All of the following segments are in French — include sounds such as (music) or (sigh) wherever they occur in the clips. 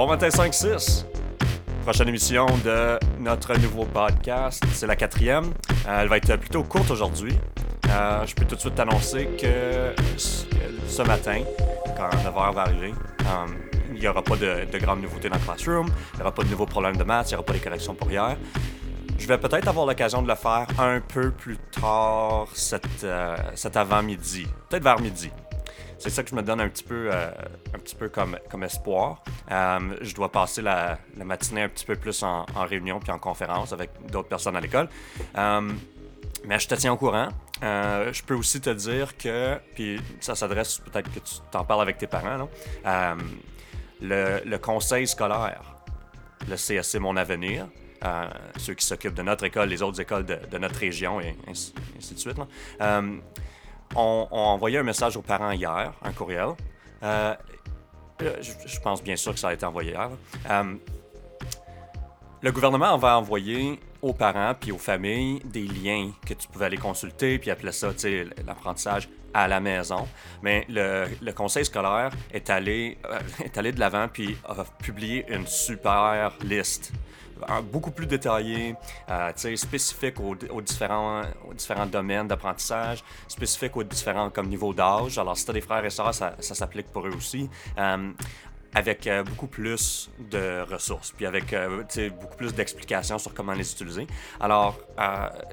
Bon matin 5-6. Prochaine émission de notre nouveau podcast. C'est la quatrième. Euh, elle va être plutôt courte aujourd'hui. Euh, je peux tout de suite t'annoncer que ce matin, quand 9h va arriver, euh, il n'y aura pas de, de grandes nouveautés dans le classroom. Il n'y aura pas de nouveaux problèmes de maths. Il n'y aura pas de corrections pour hier. Je vais peut-être avoir l'occasion de le faire un peu plus tard cet, cet avant-midi. Peut-être vers midi c'est ça que je me donne un petit peu, un petit peu comme, comme espoir. Euh, je dois passer la, matinée un petit peu plus en, réunion puis en conférence avec d'autres personnes à l'école. Euh, mais je te tiens au courant. je peux aussi te dire que, puis ça s'adresse peut-être que tu t'en parles avec tes parents, le, conseil scolaire, le CSC Mon Avenir, ceux qui s'occupent de notre école, les autres écoles de, notre région et ainsi, de suite, on, a envoyé un message aux parents hier, un courriel. Euh, je, pense bien sûr que ça a été envoyé hier. Euh, le gouvernement va envoyer aux parents puis aux familles des liens que tu pouvais aller consulter puis appeler ça l'apprentissage à la maison. Mais le, conseil scolaire est allé, euh, (laughs) est allé de l'avant puis a publié une super liste beaucoup plus détaillé, euh, spécifique aux, différents, aux différents domaines d'apprentissage, spécifique aux différents comme niveaux d'âge. Alors, si tu as des frères et sœurs, ça, ça s'applique pour eux aussi. Euh, avec euh, beaucoup plus de ressources, puis avec euh, beaucoup plus d'explications sur comment les utiliser. Alors,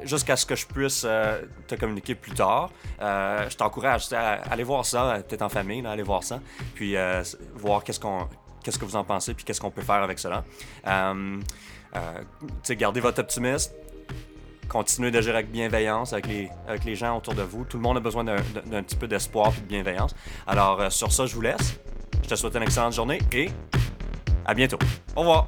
jusqu'à ce que je puisse te communiquer plus tard, je t'encourage à aller voir ça, peut-être en famille, là, aller voir ça, puis voir qu'est-ce qu'on qu'est-ce que vous en pensez, puis qu'est-ce qu'on peut faire avec cela. Euh, gardez votre optimisme. Continuez d'agir avec bienveillance avec les, avec les gens autour de vous. Tout le monde a besoin d'un petit peu d'espoir et de bienveillance. Alors, euh, sur ça, je vous laisse. Je te souhaite une excellente journée et à bientôt. Au revoir.